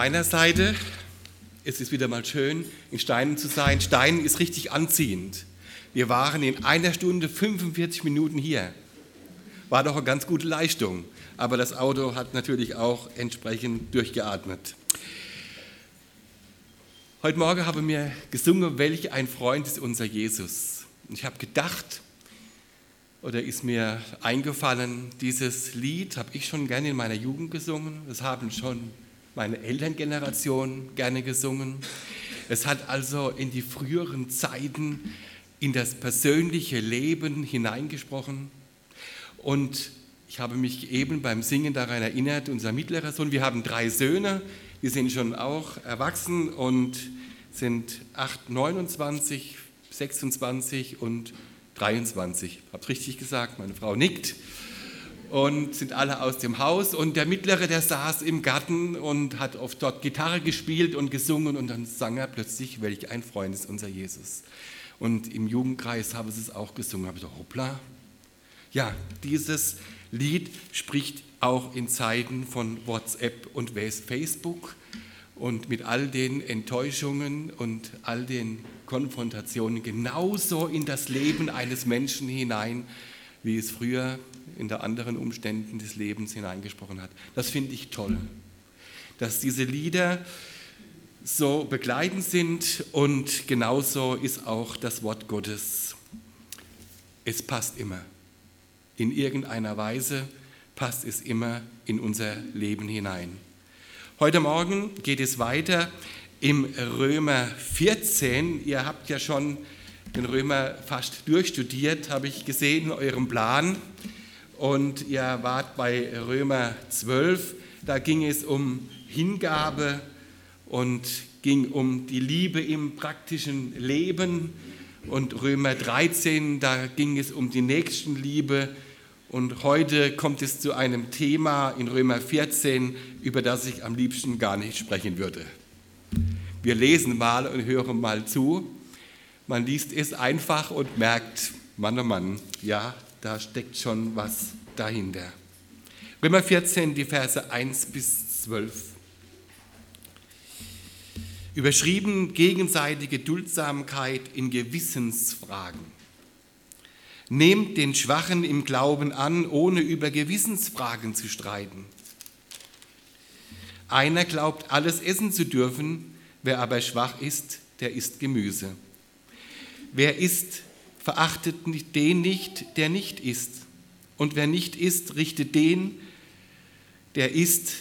meiner Seite, es ist wieder mal schön, in Steinen zu sein. Steinen ist richtig anziehend. Wir waren in einer Stunde 45 Minuten hier. War doch eine ganz gute Leistung. Aber das Auto hat natürlich auch entsprechend durchgeatmet. Heute Morgen habe ich mir gesungen, welch ein Freund ist unser Jesus. Ich habe gedacht, oder ist mir eingefallen, dieses Lied habe ich schon gerne in meiner Jugend gesungen. Das haben schon meine Elterngeneration gerne gesungen. Es hat also in die früheren Zeiten, in das persönliche Leben hineingesprochen. Und ich habe mich eben beim Singen daran erinnert, unser mittlerer Sohn, wir haben drei Söhne, die sind schon auch erwachsen und sind 8, 29, 26 und 23. Habt richtig gesagt, meine Frau nickt. Und sind alle aus dem Haus. Und der Mittlere, der saß im Garten und hat oft dort Gitarre gespielt und gesungen. Und dann sang er plötzlich, welch ein Freund ist unser Jesus. Und im Jugendkreis haben sie es auch gesungen. Habe ich gedacht, hoppla. Ja, dieses Lied spricht auch in Zeiten von WhatsApp und Facebook und mit all den Enttäuschungen und all den Konfrontationen genauso in das Leben eines Menschen hinein, wie es früher in der anderen Umständen des Lebens hineingesprochen hat. Das finde ich toll, dass diese Lieder so begleitend sind und genauso ist auch das Wort Gottes. Es passt immer. In irgendeiner Weise passt es immer in unser Leben hinein. Heute Morgen geht es weiter im Römer 14. Ihr habt ja schon den Römer fast durchstudiert, habe ich gesehen in eurem Plan. Und ihr wart bei Römer 12. Da ging es um Hingabe und ging um die Liebe im praktischen Leben. Und Römer 13, da ging es um die Nächstenliebe und heute kommt es zu einem Thema in Römer 14, über das ich am liebsten gar nicht sprechen würde. Wir lesen mal und hören mal zu. Man liest es einfach und merkt, Mann, oh Mann, ja, da steckt schon was dahinter. Römer 14, die Verse 1 bis 12. Überschrieben gegenseitige Duldsamkeit in Gewissensfragen. Nehmt den Schwachen im Glauben an, ohne über Gewissensfragen zu streiten. Einer glaubt, alles essen zu dürfen, wer aber schwach ist, der isst Gemüse. Wer isst, verachtet den nicht, der nicht isst. Und wer nicht isst, richtet den, der isst,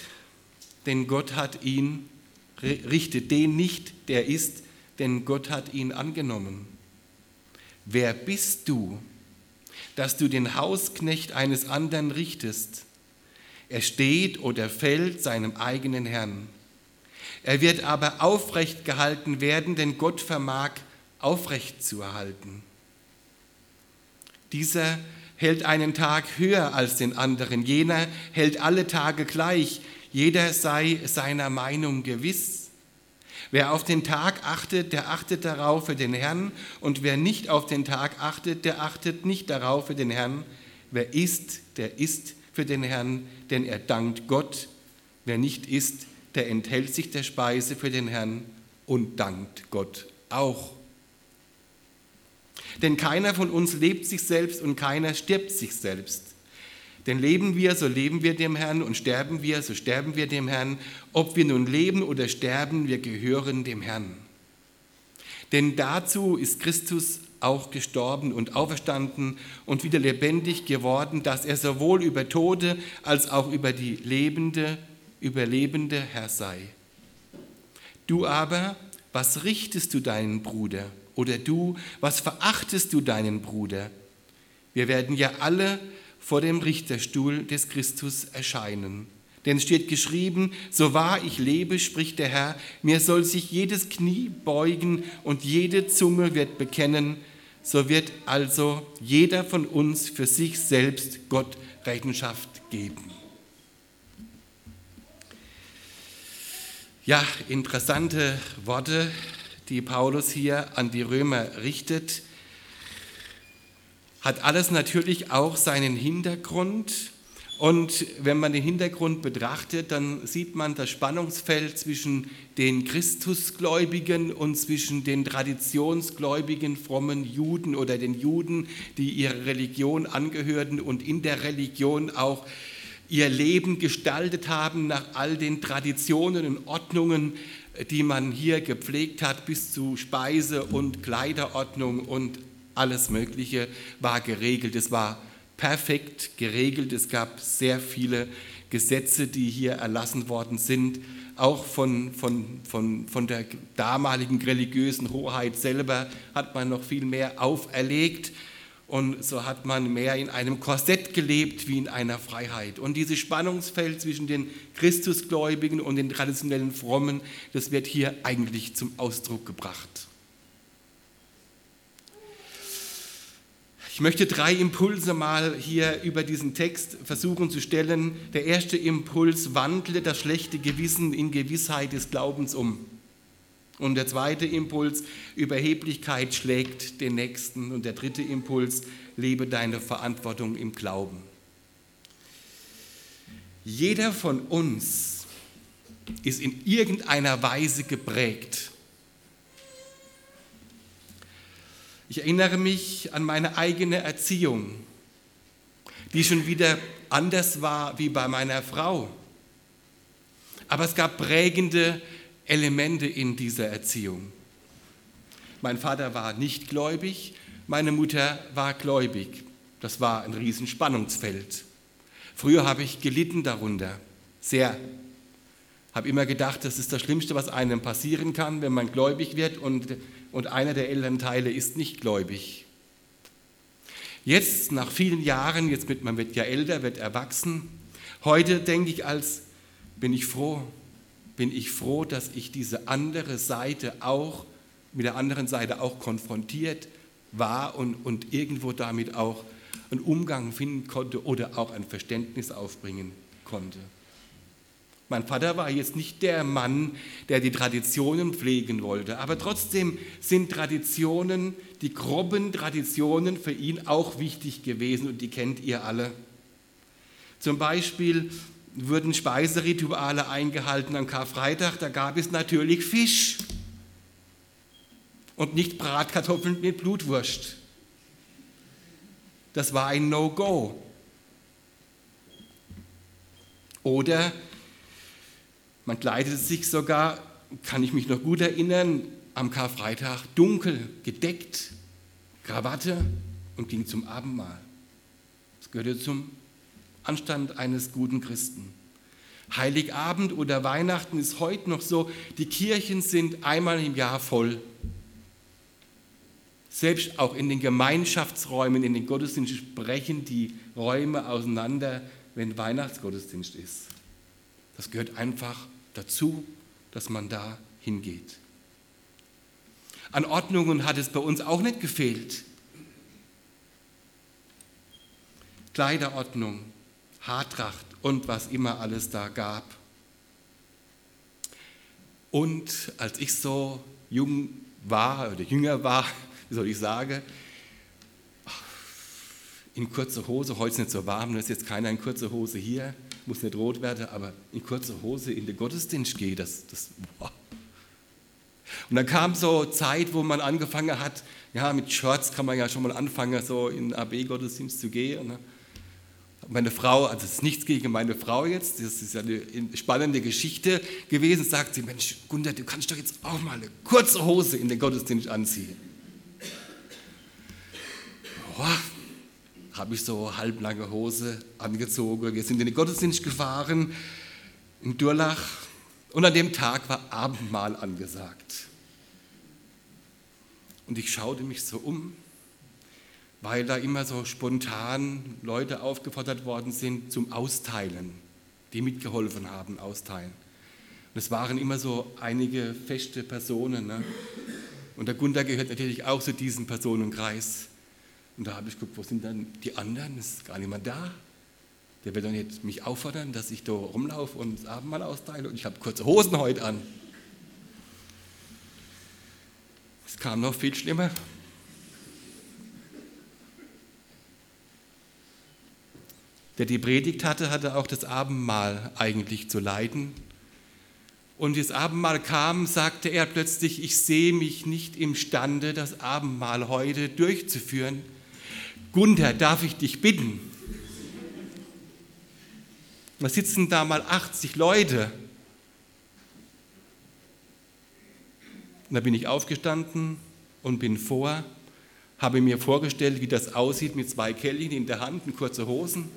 denn Gott hat ihn, richtet den nicht, der isst, denn Gott hat ihn angenommen. Wer bist du, dass du den Hausknecht eines anderen richtest. Er steht oder fällt seinem eigenen Herrn. Er wird aber aufrecht gehalten werden, denn Gott vermag aufrecht zu erhalten. Dieser hält einen Tag höher als den anderen, jener hält alle Tage gleich, jeder sei seiner Meinung gewiss. Wer auf den Tag achtet, der achtet darauf für den Herrn. Und wer nicht auf den Tag achtet, der achtet nicht darauf für den Herrn. Wer isst, der isst für den Herrn, denn er dankt Gott. Wer nicht isst, der enthält sich der Speise für den Herrn und dankt Gott auch. Denn keiner von uns lebt sich selbst und keiner stirbt sich selbst. Denn leben wir, so leben wir dem Herrn und sterben wir, so sterben wir dem Herrn. Ob wir nun leben oder sterben, wir gehören dem Herrn. Denn dazu ist Christus auch gestorben und auferstanden und wieder lebendig geworden, dass er sowohl über Tode als auch über die lebende, überlebende Herr sei. Du aber, was richtest du deinen Bruder? Oder du, was verachtest du deinen Bruder? Wir werden ja alle vor dem Richterstuhl des Christus erscheinen. Denn steht geschrieben, so wahr ich lebe, spricht der Herr, mir soll sich jedes Knie beugen und jede Zunge wird bekennen, so wird also jeder von uns für sich selbst Gott Rechenschaft geben. Ja, interessante Worte, die Paulus hier an die Römer richtet hat alles natürlich auch seinen Hintergrund. Und wenn man den Hintergrund betrachtet, dann sieht man das Spannungsfeld zwischen den Christusgläubigen und zwischen den traditionsgläubigen frommen Juden oder den Juden, die ihrer Religion angehörten und in der Religion auch ihr Leben gestaltet haben nach all den Traditionen und Ordnungen, die man hier gepflegt hat, bis zu Speise- und Kleiderordnung und alles Mögliche war geregelt. Es war perfekt geregelt. Es gab sehr viele Gesetze, die hier erlassen worden sind, auch von, von, von, von der damaligen religiösen Hoheit selber hat man noch viel mehr auferlegt. Und so hat man mehr in einem Korsett gelebt wie in einer Freiheit. Und dieses Spannungsfeld zwischen den Christusgläubigen und den traditionellen Frommen, das wird hier eigentlich zum Ausdruck gebracht. Ich möchte drei Impulse mal hier über diesen Text versuchen zu stellen. Der erste Impuls, wandle das schlechte Gewissen in Gewissheit des Glaubens um. Und der zweite Impuls, Überheblichkeit schlägt den Nächsten. Und der dritte Impuls, lebe deine Verantwortung im Glauben. Jeder von uns ist in irgendeiner Weise geprägt Ich erinnere mich an meine eigene Erziehung, die schon wieder anders war wie bei meiner Frau. Aber es gab prägende Elemente in dieser Erziehung. Mein Vater war nicht gläubig, meine Mutter war gläubig. Das war ein Riesenspannungsfeld. Früher habe ich gelitten darunter, sehr. Habe immer gedacht, das ist das Schlimmste, was einem passieren kann, wenn man gläubig wird und und einer der Elternteile ist nicht gläubig. Jetzt, nach vielen Jahren, jetzt wird man wird ja älter, wird erwachsen, heute denke ich als, bin ich froh, bin ich froh, dass ich diese andere Seite auch, mit der anderen Seite auch konfrontiert war und, und irgendwo damit auch einen Umgang finden konnte oder auch ein Verständnis aufbringen konnte. Mein Vater war jetzt nicht der Mann, der die Traditionen pflegen wollte, aber trotzdem sind Traditionen, die groben Traditionen für ihn auch wichtig gewesen und die kennt ihr alle. Zum Beispiel wurden Speiserituale eingehalten am Karfreitag, da gab es natürlich Fisch und nicht Bratkartoffeln mit Blutwurst. Das war ein No-Go. Oder man kleidete sich sogar, kann ich mich noch gut erinnern, am Karfreitag dunkel, gedeckt, Krawatte und ging zum Abendmahl. Das gehörte zum Anstand eines guten Christen. Heiligabend oder Weihnachten ist heute noch so, die Kirchen sind einmal im Jahr voll. Selbst auch in den Gemeinschaftsräumen, in den Gottesdiensten brechen die Räume auseinander, wenn Weihnachtsgottesdienst ist. Das gehört einfach dazu, dass man da hingeht. An Ordnungen hat es bei uns auch nicht gefehlt. Kleiderordnung, Haartracht und was immer alles da gab. Und als ich so jung war oder jünger war, wie soll ich sagen, in kurzer Hose, heute ist nicht so warm, da ist jetzt keiner in kurzer Hose hier, muss nicht rot werden, aber in kurzer Hose in den Gottesdienst gehe, das, das boah. Und dann kam so Zeit, wo man angefangen hat, ja, mit Shorts kann man ja schon mal anfangen, so in AB-Gottesdienst zu gehen. Ne? Meine Frau, also es ist nichts gegen meine Frau jetzt, das ist ja eine spannende Geschichte gewesen, sagt sie, Mensch, Gunther, du kannst doch jetzt auch mal eine kurze Hose in den Gottesdienst anziehen. Boah, habe ich so halblange Hose angezogen. Wir sind in den Gottesdienst gefahren in Durlach und an dem Tag war Abendmahl angesagt. Und ich schaute mich so um, weil da immer so spontan Leute aufgefordert worden sind zum Austeilen, die mitgeholfen haben, austeilen. Und es waren immer so einige feste Personen. Ne? Und der Gunther gehört natürlich auch zu diesem Personenkreis. Und da habe ich geguckt, wo sind dann die anderen? Ist gar niemand da. Der wird dann jetzt mich auffordern, dass ich da rumlaufe und das Abendmahl austeile. Und ich habe kurze Hosen heute an. Es kam noch viel schlimmer. Der die Predigt hatte, hatte auch das Abendmahl eigentlich zu leiten. Und das Abendmahl kam, sagte er plötzlich, ich sehe mich nicht imstande, das Abendmahl heute durchzuführen. Gunther, darf ich dich bitten? Da sitzen da mal 80 Leute. Und da bin ich aufgestanden und bin vor, habe mir vorgestellt, wie das aussieht mit zwei Kelchen in der Hand und kurze Hosen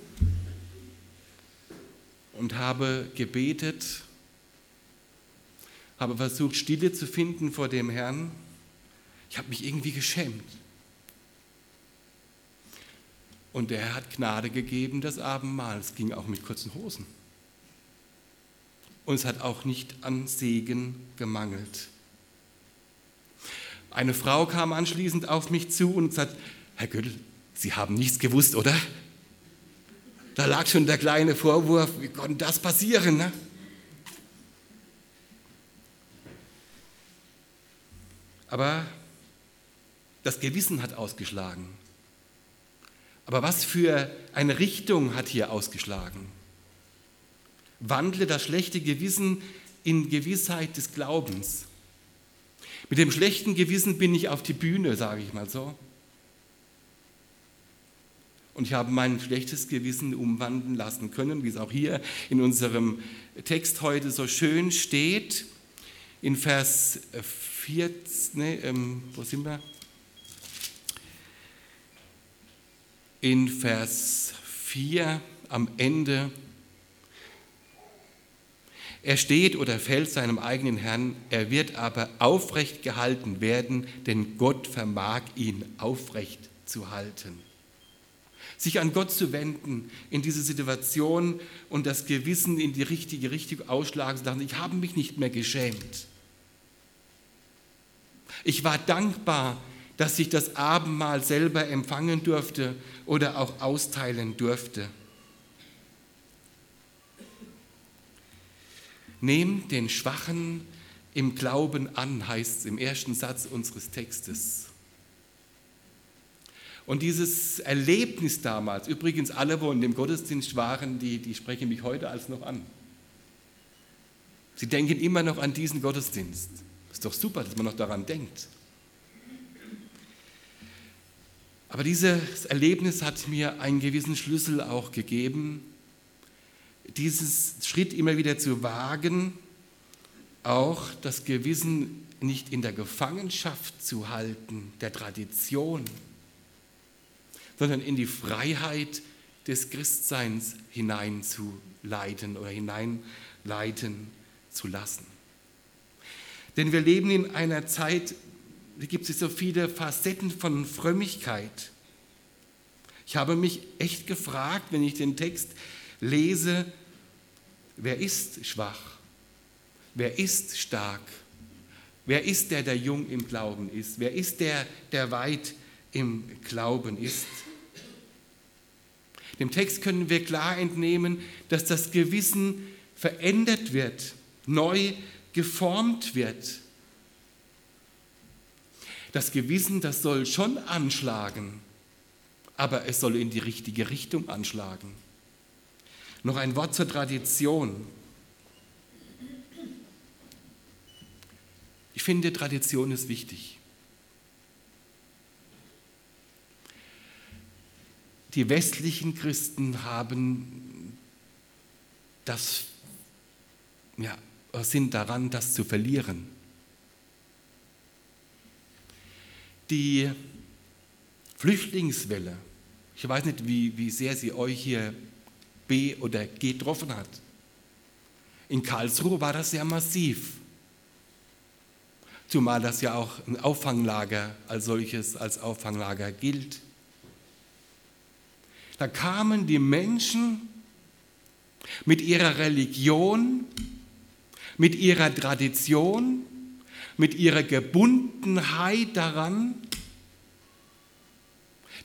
und habe gebetet, habe versucht, Stille zu finden vor dem Herrn. Ich habe mich irgendwie geschämt. Und der Herr hat Gnade gegeben, das Abendmahl. Es ging auch mit kurzen Hosen. Und es hat auch nicht an Segen gemangelt. Eine Frau kam anschließend auf mich zu und sagte, Herr Göttl, Sie haben nichts gewusst, oder? Da lag schon der kleine Vorwurf, wie konnte das passieren? Ne? Aber das Gewissen hat ausgeschlagen. Aber was für eine Richtung hat hier ausgeschlagen? Wandle das schlechte Gewissen in Gewissheit des Glaubens. Mit dem schlechten Gewissen bin ich auf die Bühne, sage ich mal so. Und ich habe mein schlechtes Gewissen umwandeln lassen können, wie es auch hier in unserem Text heute so schön steht, in Vers 14, nee, ähm, wo sind wir? In Vers 4 am Ende. Er steht oder fällt seinem eigenen Herrn, er wird aber aufrecht gehalten werden, denn Gott vermag ihn aufrecht zu halten sich an Gott zu wenden in diese Situation und das Gewissen in die richtige Richtung ausschlagen zu lassen. Ich habe mich nicht mehr geschämt. Ich war dankbar, dass ich das Abendmahl selber empfangen durfte oder auch austeilen durfte. Nehmt den Schwachen im Glauben an, heißt es im ersten Satz unseres Textes. Und dieses Erlebnis damals, übrigens alle, wo in dem Gottesdienst waren, die, die sprechen mich heute als noch an. Sie denken immer noch an diesen Gottesdienst. Ist doch super, dass man noch daran denkt. Aber dieses Erlebnis hat mir einen gewissen Schlüssel auch gegeben, dieses Schritt immer wieder zu wagen, auch das Gewissen nicht in der Gefangenschaft zu halten, der Tradition, sondern in die Freiheit des Christseins hineinzuleiten oder hineinleiten zu lassen. Denn wir leben in einer Zeit, da gibt es so viele Facetten von Frömmigkeit. Ich habe mich echt gefragt, wenn ich den Text lese, wer ist schwach? Wer ist stark? Wer ist der, der jung im Glauben ist? Wer ist der, der weit im Glauben ist? Dem Text können wir klar entnehmen, dass das Gewissen verändert wird, neu geformt wird. Das Gewissen, das soll schon anschlagen, aber es soll in die richtige Richtung anschlagen. Noch ein Wort zur Tradition. Ich finde, Tradition ist wichtig. Die westlichen Christen haben das, ja, sind daran, das zu verlieren. Die Flüchtlingswelle, ich weiß nicht, wie, wie sehr sie euch hier B oder getroffen hat. In Karlsruhe war das sehr massiv. Zumal das ja auch ein Auffanglager als solches, als Auffanglager gilt. Da kamen die Menschen mit ihrer Religion, mit ihrer Tradition, mit ihrer Gebundenheit daran,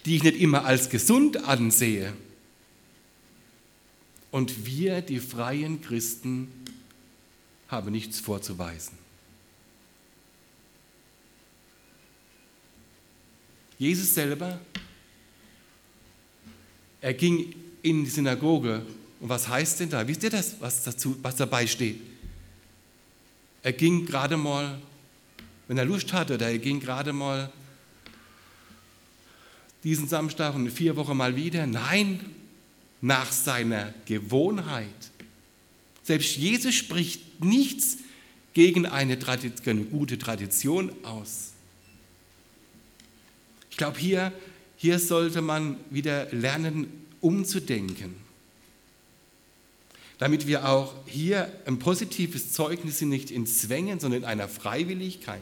die ich nicht immer als gesund ansehe. Und wir, die freien Christen, haben nichts vorzuweisen. Jesus selber er ging in die Synagoge. Und was heißt denn da? Wisst ihr das, was, dazu, was dabei steht? Er ging gerade mal, wenn er Lust hatte, oder er ging gerade mal diesen Samstag und vier Wochen mal wieder. Nein, nach seiner Gewohnheit. Selbst Jesus spricht nichts gegen eine, eine gute Tradition aus. Ich glaube, hier, hier sollte man wieder lernen, umzudenken. Damit wir auch hier ein positives Zeugnis nicht in Zwängen, sondern in einer Freiwilligkeit.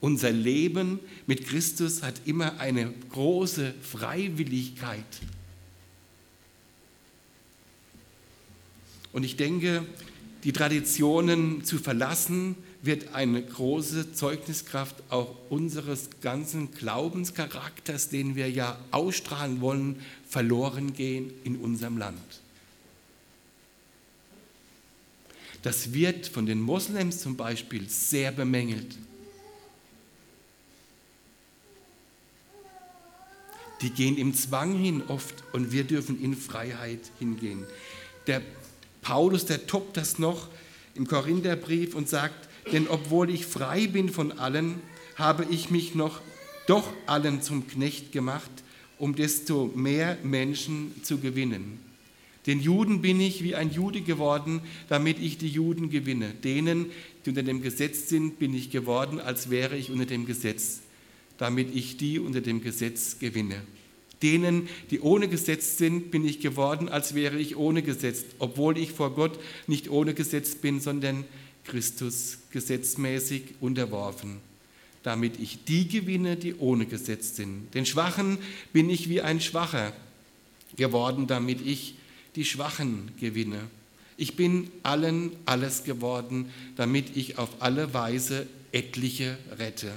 Unser Leben mit Christus hat immer eine große Freiwilligkeit. Und ich denke, die Traditionen zu verlassen, wird eine große Zeugniskraft auch unseres ganzen Glaubenscharakters, den wir ja ausstrahlen wollen, verloren gehen in unserem Land. Das wird von den Moslems zum Beispiel sehr bemängelt. Die gehen im Zwang hin oft und wir dürfen in Freiheit hingehen. Der Paulus, der toppt das noch im Korintherbrief und sagt, denn obwohl ich frei bin von allen, habe ich mich noch doch allen zum Knecht gemacht, um desto mehr Menschen zu gewinnen. Den Juden bin ich wie ein Jude geworden, damit ich die Juden gewinne. Denen, die unter dem Gesetz sind, bin ich geworden, als wäre ich unter dem Gesetz, damit ich die unter dem Gesetz gewinne. Denen, die ohne Gesetz sind, bin ich geworden, als wäre ich ohne Gesetz, obwohl ich vor Gott nicht ohne Gesetz bin, sondern Christus gesetzmäßig unterworfen, damit ich die gewinne, die ohne Gesetz sind. Den Schwachen bin ich wie ein Schwacher geworden, damit ich die Schwachen gewinne. Ich bin allen alles geworden, damit ich auf alle Weise etliche rette.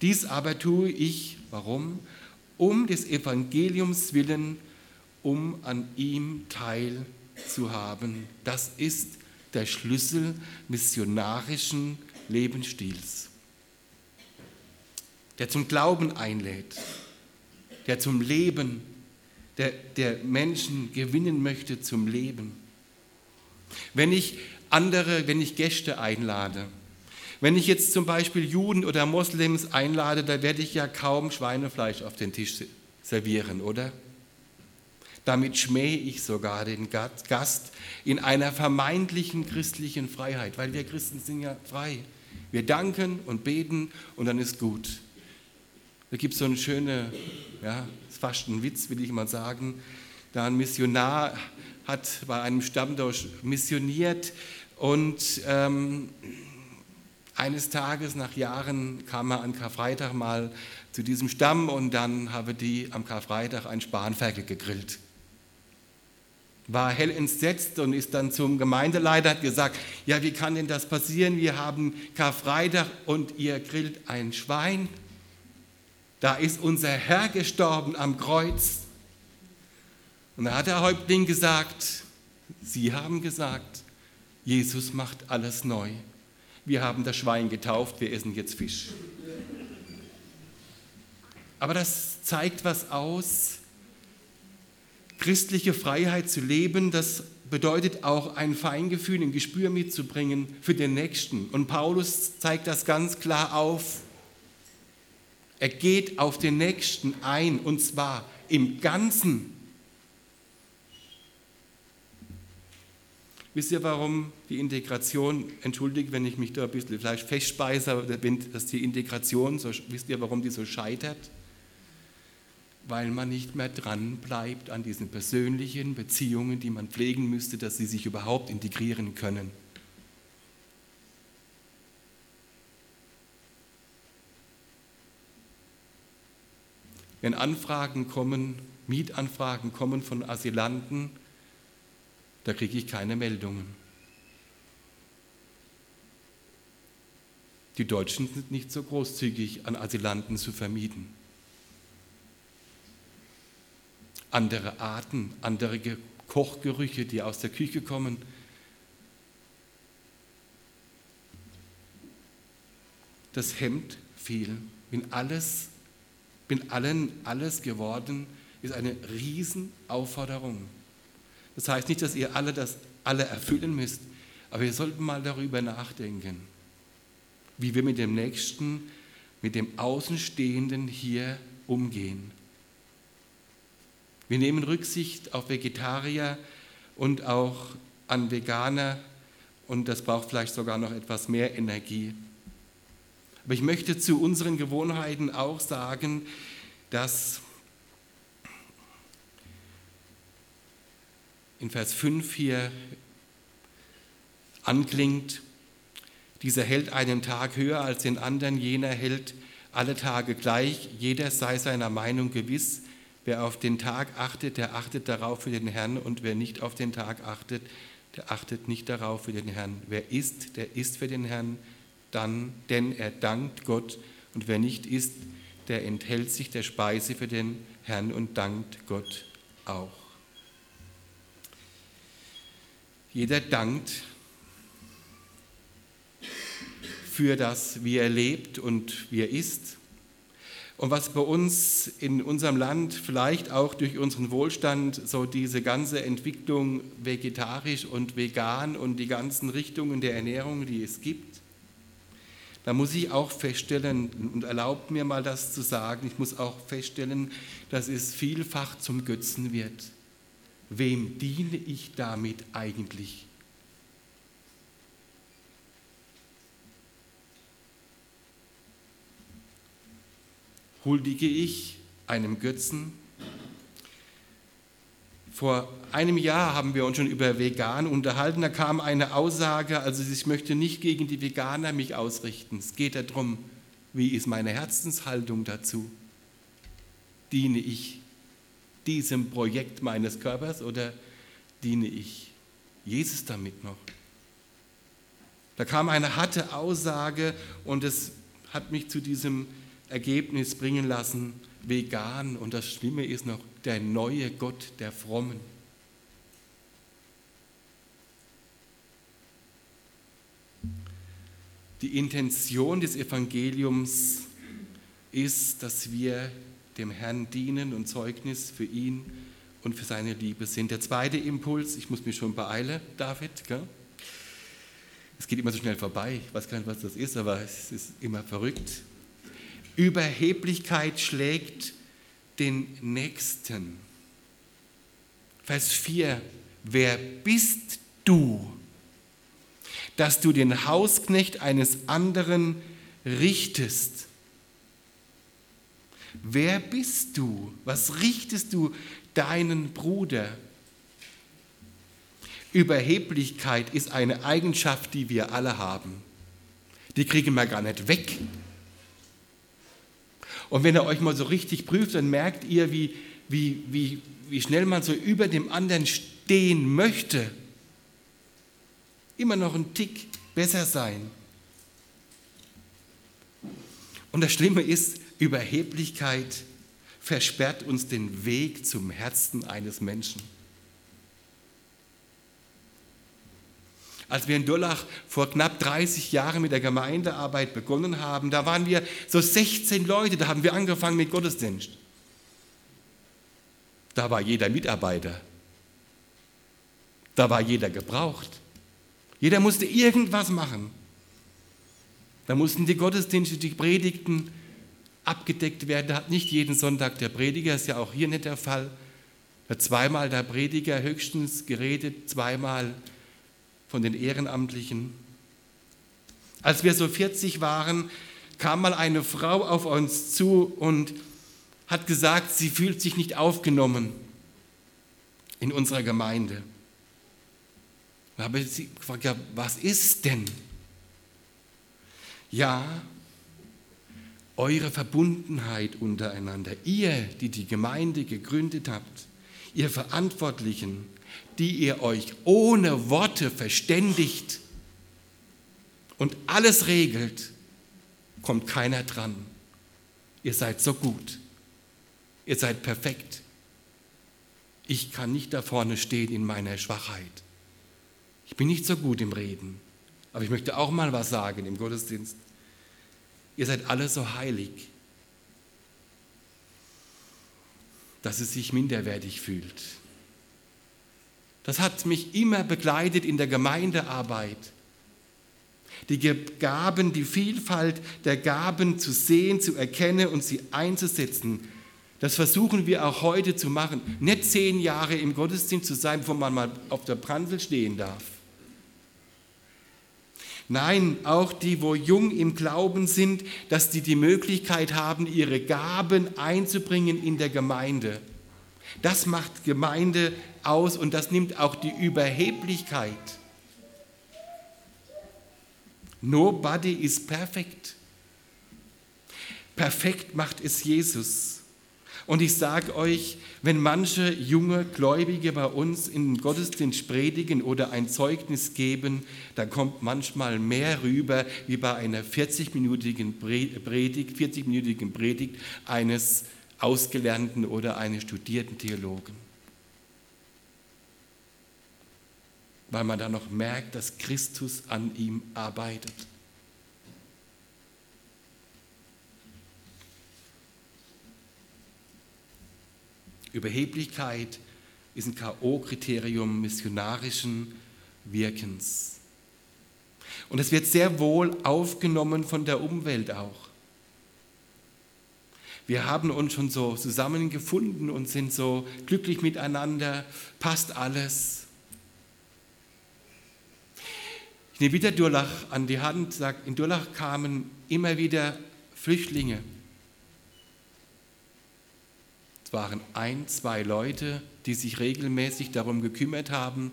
Dies aber tue ich, warum? um des Evangeliums willen, um an ihm teilzuhaben. Das ist der Schlüssel missionarischen Lebensstils, der zum Glauben einlädt, der zum Leben, der, der Menschen gewinnen möchte zum Leben. Wenn ich andere, wenn ich Gäste einlade, wenn ich jetzt zum Beispiel Juden oder Moslems einlade, da werde ich ja kaum Schweinefleisch auf den Tisch servieren, oder? Damit schmähe ich sogar den Gast in einer vermeintlichen christlichen Freiheit, weil wir Christen sind ja frei. Wir danken und beten und dann ist gut. Da gibt es so einen schönen, ja, fast ein Witz, will ich mal sagen. Da ein Missionar hat bei einem Stammdorf missioniert und ähm, eines Tages nach Jahren kam er an Karfreitag mal zu diesem Stamm und dann habe die am Karfreitag ein Spanferkel gegrillt. War hell entsetzt und ist dann zum Gemeindeleiter hat gesagt, ja, wie kann denn das passieren? Wir haben Karfreitag und ihr grillt ein Schwein. Da ist unser Herr gestorben am Kreuz. Und da hat der Häuptling gesagt, Sie haben gesagt, Jesus macht alles neu wir haben das Schwein getauft, wir essen jetzt Fisch. Aber das zeigt was aus. Christliche Freiheit zu leben, das bedeutet auch ein Feingefühl, ein Gespür mitzubringen für den Nächsten. Und Paulus zeigt das ganz klar auf. Er geht auf den Nächsten ein und zwar im Ganzen. Wisst ihr, warum die Integration, entschuldigt, wenn ich mich da ein bisschen vielleicht festspeise, aber dass die Integration, so, wisst ihr, warum die so scheitert? Weil man nicht mehr dran bleibt an diesen persönlichen Beziehungen, die man pflegen müsste, dass sie sich überhaupt integrieren können. Wenn Anfragen kommen, Mietanfragen kommen von Asylanten, da kriege ich keine Meldungen. Die Deutschen sind nicht so großzügig, an Asylanten zu vermieten. Andere Arten, andere Kochgerüche, die aus der Küche kommen. Das hemmt viel. Bin alles, bin allen alles geworden, ist eine Riesenaufforderung. Das heißt nicht, dass ihr alle das alle erfüllen müsst, aber wir sollten mal darüber nachdenken, wie wir mit dem Nächsten, mit dem Außenstehenden hier umgehen. Wir nehmen Rücksicht auf Vegetarier und auch an Veganer und das braucht vielleicht sogar noch etwas mehr Energie. Aber ich möchte zu unseren Gewohnheiten auch sagen, dass in Vers 5 hier anklingt, dieser hält einen Tag höher als den anderen, jener hält alle Tage gleich, jeder sei seiner Meinung gewiss, wer auf den Tag achtet, der achtet darauf für den Herrn und wer nicht auf den Tag achtet, der achtet nicht darauf für den Herrn. Wer isst, der isst für den Herrn, dann, denn er dankt Gott und wer nicht isst, der enthält sich der Speise für den Herrn und dankt Gott auch. Jeder dankt für das, wie er lebt und wie er ist. Und was bei uns in unserem Land vielleicht auch durch unseren Wohlstand so diese ganze Entwicklung vegetarisch und vegan und die ganzen Richtungen der Ernährung, die es gibt, da muss ich auch feststellen, und erlaubt mir mal das zu sagen, ich muss auch feststellen, dass es vielfach zum Götzen wird. Wem diene ich damit eigentlich? Huldige ich einem Götzen? Vor einem Jahr haben wir uns schon über Vegan unterhalten. Da kam eine Aussage, also ich möchte nicht gegen die Veganer mich ausrichten. Es geht darum, wie ist meine Herzenshaltung dazu? Diene ich diesem Projekt meines Körpers oder diene ich Jesus damit noch? Da kam eine harte Aussage und es hat mich zu diesem Ergebnis bringen lassen, vegan und das Schlimme ist noch der neue Gott der Frommen. Die Intention des Evangeliums ist, dass wir dem Herrn dienen und Zeugnis für ihn und für seine Liebe sind. Der zweite Impuls, ich muss mich schon beeilen, David, gell? es geht immer so schnell vorbei, ich weiß gar nicht, was das ist, aber es ist immer verrückt. Überheblichkeit schlägt den Nächsten. Vers 4. Wer bist du, dass du den Hausknecht eines anderen richtest? Wer bist du? Was richtest du deinen Bruder? Überheblichkeit ist eine Eigenschaft, die wir alle haben. Die kriegen wir gar nicht weg. Und wenn ihr euch mal so richtig prüft, dann merkt ihr, wie, wie, wie, wie schnell man so über dem anderen stehen möchte. Immer noch ein Tick besser sein. Und das Schlimme ist, Überheblichkeit versperrt uns den Weg zum Herzen eines Menschen. Als wir in Durlach vor knapp 30 Jahren mit der Gemeindearbeit begonnen haben, da waren wir so 16 Leute, da haben wir angefangen mit Gottesdienst. Da war jeder Mitarbeiter. Da war jeder gebraucht. Jeder musste irgendwas machen. Da mussten die Gottesdienste, die Predigten abgedeckt werden. Da hat nicht jeden Sonntag der Prediger, ist ja auch hier nicht der Fall. Da hat zweimal der Prediger höchstens geredet, zweimal von den Ehrenamtlichen. Als wir so 40 waren, kam mal eine Frau auf uns zu und hat gesagt, sie fühlt sich nicht aufgenommen in unserer Gemeinde. Da habe ich sie gefragt, ja, was ist denn? Ja, eure Verbundenheit untereinander, ihr, die die Gemeinde gegründet habt, ihr Verantwortlichen, die ihr euch ohne Worte verständigt und alles regelt, kommt keiner dran. Ihr seid so gut. Ihr seid perfekt. Ich kann nicht da vorne stehen in meiner Schwachheit. Ich bin nicht so gut im Reden. Aber ich möchte auch mal was sagen im Gottesdienst. Ihr seid alle so heilig. dass sie sich minderwertig fühlt. Das hat mich immer begleitet in der Gemeindearbeit. Die Gaben, die Vielfalt der Gaben zu sehen, zu erkennen und sie einzusetzen, das versuchen wir auch heute zu machen. Nicht zehn Jahre im Gottesdienst zu sein, wo man mal auf der Pransel stehen darf. Nein, auch die, wo jung im Glauben sind, dass die die Möglichkeit haben, ihre Gaben einzubringen in der Gemeinde. Das macht Gemeinde aus und das nimmt auch die Überheblichkeit. Nobody is perfect. Perfekt macht es Jesus. Und ich sage euch, wenn manche junge Gläubige bei uns in den Gottesdienst predigen oder ein Zeugnis geben, dann kommt manchmal mehr rüber wie bei einer 40-minütigen Predigt, 40-minütigen Predigt eines ausgelernten oder eines studierten Theologen. Weil man da noch merkt, dass Christus an ihm arbeitet. Überheblichkeit ist ein K.O.-Kriterium missionarischen Wirkens. Und es wird sehr wohl aufgenommen von der Umwelt auch. Wir haben uns schon so zusammengefunden und sind so glücklich miteinander, passt alles. Ich nehme wieder Durlach an die Hand, sagt, in Durlach kamen immer wieder Flüchtlinge es waren ein, zwei Leute, die sich regelmäßig darum gekümmert haben.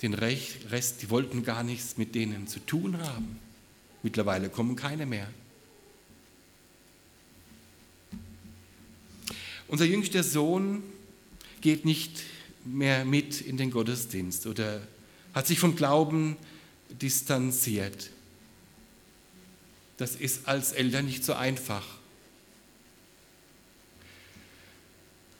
Den Rest, die wollten gar nichts mit denen zu tun haben. Mittlerweile kommen keine mehr. Unser jüngster Sohn geht nicht mehr mit in den Gottesdienst oder hat sich vom Glauben distanziert. Das ist als Eltern nicht so einfach.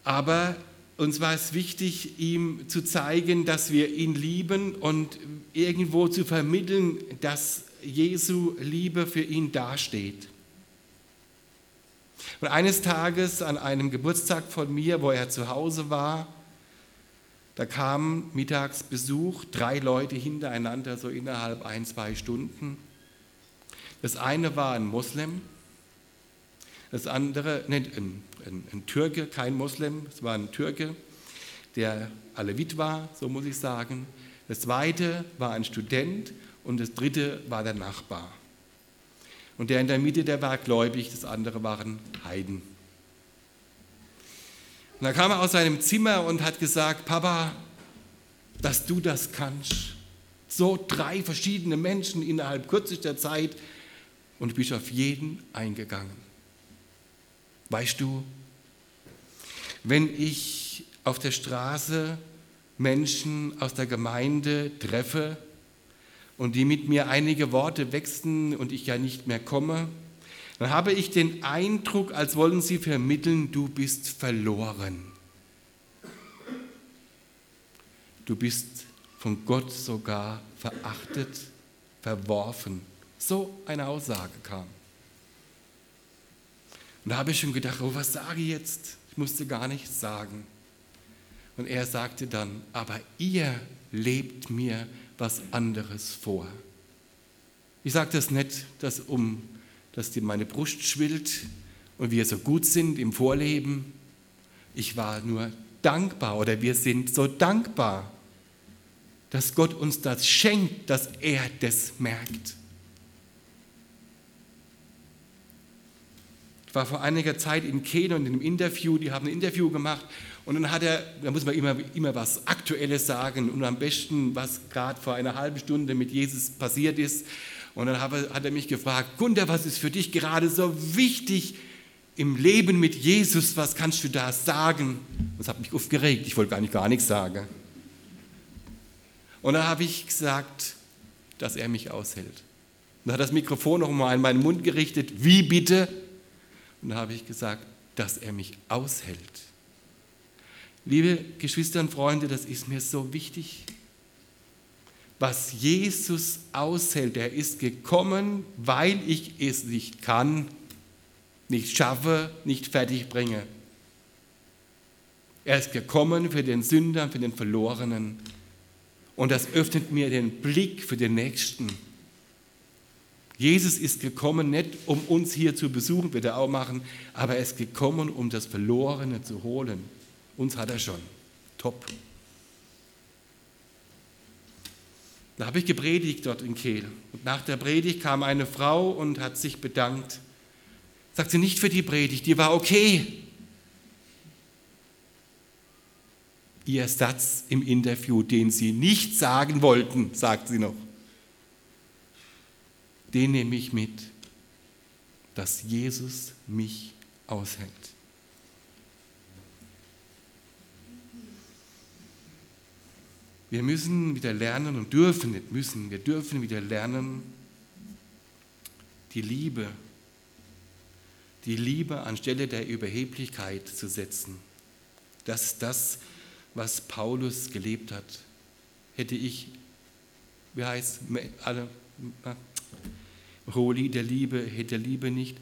Aber uns war es wichtig, ihm zu zeigen, dass wir ihn lieben und irgendwo zu vermitteln, dass Jesu Liebe für ihn dasteht. Und eines Tages an einem Geburtstag von mir, wo er zu Hause war, da kam mittags Besuch, drei Leute hintereinander, so innerhalb ein, zwei Stunden. Das eine war ein Moslem, das andere, ne, ein, ein, ein Türke, kein Moslem, es war ein Türke, der Alevit war, so muss ich sagen. Das zweite war ein Student und das dritte war der Nachbar. Und der in der Mitte, der war gläubig, das andere waren Heiden. Und dann kam er aus seinem Zimmer und hat gesagt, Papa, dass du das kannst. So drei verschiedene Menschen innerhalb kürzester Zeit und du bist auf jeden eingegangen. Weißt du, wenn ich auf der Straße Menschen aus der Gemeinde treffe und die mit mir einige Worte wechseln und ich ja nicht mehr komme, dann habe ich den Eindruck, als wollen sie vermitteln, du bist verloren. Du bist von Gott sogar verachtet, verworfen. So eine Aussage kam. Und da habe ich schon gedacht, oh, was sage ich jetzt? Ich musste gar nichts sagen. Und er sagte dann, aber ihr lebt mir was anderes vor. Ich sage das nicht, dass, um, dass die meine Brust schwillt und wir so gut sind im Vorleben. Ich war nur dankbar oder wir sind so dankbar, dass Gott uns das schenkt, dass er das merkt. Ich war vor einiger Zeit in Kenia und in einem Interview, die haben ein Interview gemacht und dann hat er, da muss man immer, immer was Aktuelles sagen und am besten, was gerade vor einer halben Stunde mit Jesus passiert ist. Und dann hat er mich gefragt, Gunther, was ist für dich gerade so wichtig im Leben mit Jesus? Was kannst du da sagen? Das hat mich aufgeregt, ich wollte gar nicht gar nichts sagen. Und dann habe ich gesagt, dass er mich aushält. Dann hat das Mikrofon noch mal an meinen Mund gerichtet. Wie bitte? Und da habe ich gesagt, dass er mich aushält. Liebe Geschwister und Freunde, das ist mir so wichtig. Was Jesus aushält, er ist gekommen, weil ich es nicht kann, nicht schaffe, nicht fertig bringe. Er ist gekommen für den Sünder, für den Verlorenen. Und das öffnet mir den Blick für den Nächsten. Jesus ist gekommen, nicht um uns hier zu besuchen, wird er auch machen, aber er ist gekommen, um das Verlorene zu holen. Uns hat er schon. Top. Da habe ich gepredigt dort in Kehl. Und nach der Predigt kam eine Frau und hat sich bedankt. Sagt sie nicht für die Predigt, die war okay. Ihr Satz im Interview, den sie nicht sagen wollten, sagt sie noch den nehme ich mit, dass Jesus mich aushält. Wir müssen wieder lernen und dürfen nicht müssen, wir dürfen wieder lernen, die Liebe, die Liebe anstelle der Überheblichkeit zu setzen. Das ist das, was Paulus gelebt hat. Hätte ich, wie heißt, alle, Holy der Liebe, der Liebe nicht.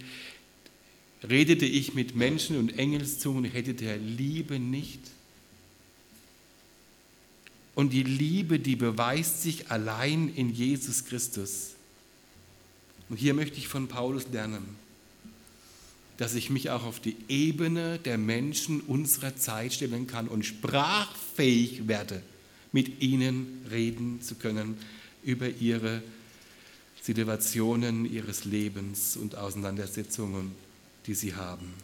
Redete ich mit Menschen und Engelszungen, hätte der Liebe nicht. Und die Liebe, die beweist sich allein in Jesus Christus. Und hier möchte ich von Paulus lernen, dass ich mich auch auf die Ebene der Menschen unserer Zeit stellen kann und sprachfähig werde, mit ihnen reden zu können über ihre Situationen ihres Lebens und Auseinandersetzungen, die sie haben.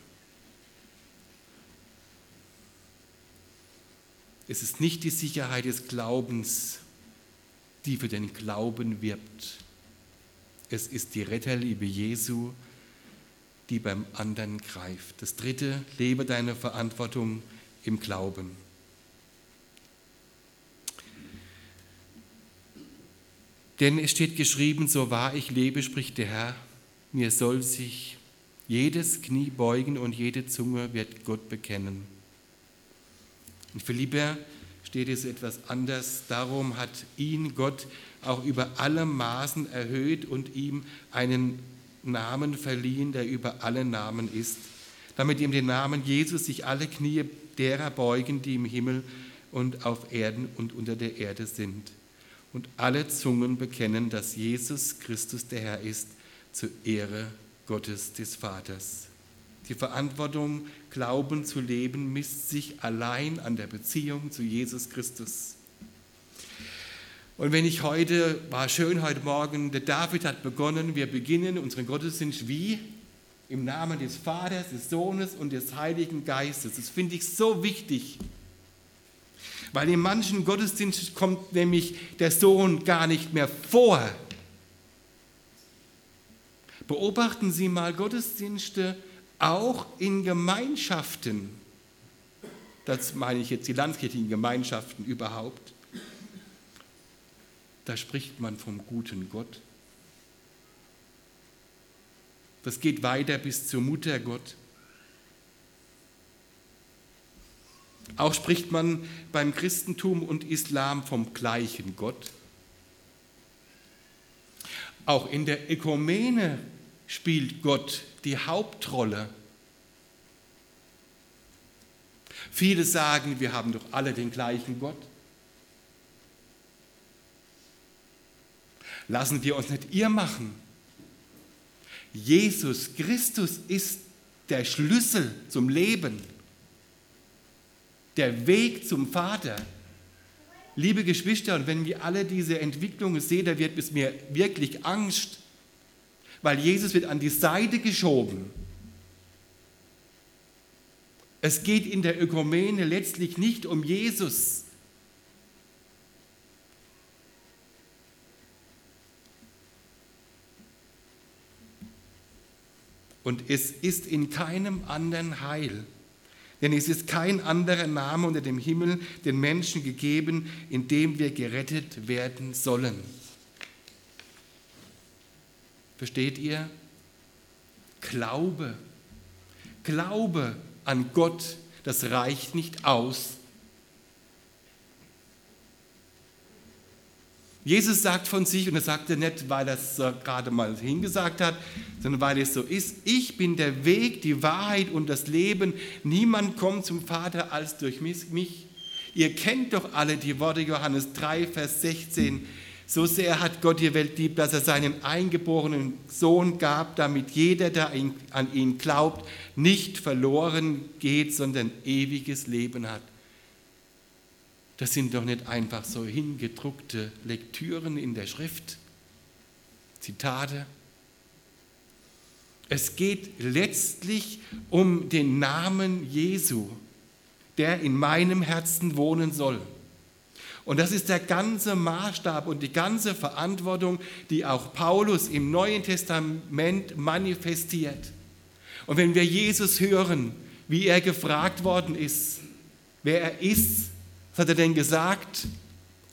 Es ist nicht die Sicherheit des Glaubens, die für den Glauben wirbt. Es ist die Retterliebe Jesu, die beim anderen greift. Das dritte, lebe deine Verantwortung im Glauben. Denn es steht geschrieben, so wahr ich lebe, spricht der Herr, mir soll sich jedes Knie beugen und jede Zunge wird Gott bekennen. In Philipper steht es etwas anders. Darum hat ihn Gott auch über alle Maßen erhöht und ihm einen Namen verliehen, der über alle Namen ist, damit ihm den Namen Jesus sich alle Knie derer beugen, die im Himmel und auf Erden und unter der Erde sind und alle Zungen bekennen, dass Jesus Christus der Herr ist, zur Ehre Gottes des Vaters. Die Verantwortung, Glauben zu leben, misst sich allein an der Beziehung zu Jesus Christus. Und wenn ich heute, war schön heute Morgen, der David hat begonnen, wir beginnen unseren Gottesdienst wie? Im Namen des Vaters, des Sohnes und des Heiligen Geistes. Das finde ich so wichtig. Weil in manchen Gottesdiensten kommt nämlich der Sohn gar nicht mehr vor. Beobachten Sie mal Gottesdienste auch in Gemeinschaften. Das meine ich jetzt die landskirchlichen Gemeinschaften überhaupt. Da spricht man vom guten Gott. Das geht weiter bis zur Muttergott. Auch spricht man beim Christentum und Islam vom gleichen Gott. Auch in der Ökumene spielt Gott die Hauptrolle. Viele sagen, wir haben doch alle den gleichen Gott. Lassen wir uns nicht ihr machen. Jesus Christus ist der Schlüssel zum Leben der Weg zum Vater. Liebe Geschwister, und wenn wir alle diese Entwicklungen sehen, da wird es mir wirklich Angst, weil Jesus wird an die Seite geschoben. Es geht in der Ökumene letztlich nicht um Jesus. Und es ist in keinem anderen Heil. Denn es ist kein anderer Name unter dem Himmel den Menschen gegeben, in dem wir gerettet werden sollen. Versteht ihr? Glaube. Glaube an Gott, das reicht nicht aus. Jesus sagt von sich, und das sagt er nicht, weil er es gerade mal hingesagt hat, sondern weil es so ist, ich bin der Weg, die Wahrheit und das Leben. Niemand kommt zum Vater als durch mich. Ihr kennt doch alle die Worte Johannes 3, Vers 16. So sehr hat Gott die Welt lieb, dass er seinen eingeborenen Sohn gab, damit jeder, der an ihn glaubt, nicht verloren geht, sondern ewiges Leben hat. Das sind doch nicht einfach so hingedruckte Lektüren in der Schrift, Zitate. Es geht letztlich um den Namen Jesu, der in meinem Herzen wohnen soll. Und das ist der ganze Maßstab und die ganze Verantwortung, die auch Paulus im Neuen Testament manifestiert. Und wenn wir Jesus hören, wie er gefragt worden ist, wer er ist, was hat er denn gesagt?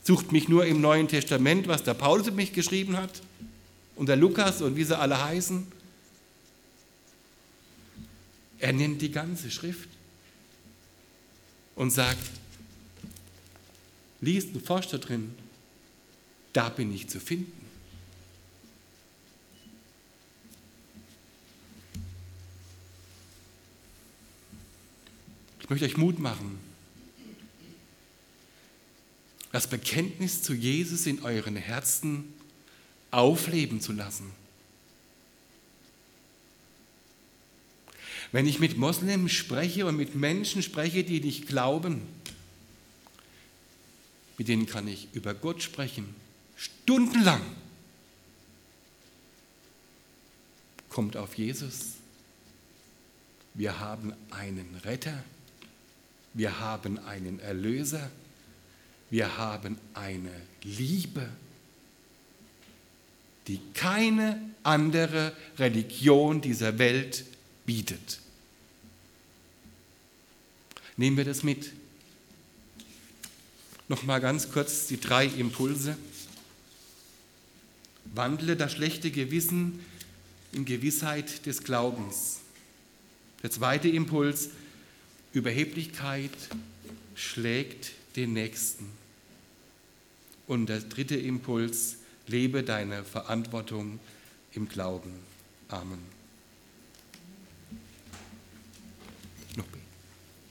Sucht mich nur im Neuen Testament, was der Paulus mich geschrieben hat und der Lukas und wie sie alle heißen. Er nennt die ganze Schrift und sagt, liest und forscht da drin, da bin ich zu finden. Ich möchte euch Mut machen, das Bekenntnis zu Jesus in euren Herzen aufleben zu lassen. Wenn ich mit Moslems spreche und mit Menschen spreche, die nicht glauben, mit denen kann ich über Gott sprechen, stundenlang. Kommt auf Jesus. Wir haben einen Retter. Wir haben einen Erlöser. Wir haben eine Liebe, die keine andere Religion dieser Welt bietet. Nehmen wir das mit. Nochmal ganz kurz die drei Impulse. Wandle das schlechte Gewissen in Gewissheit des Glaubens. Der zweite Impuls, Überheblichkeit schlägt den Nächsten. Und der dritte Impuls, lebe deine Verantwortung im Glauben. Amen.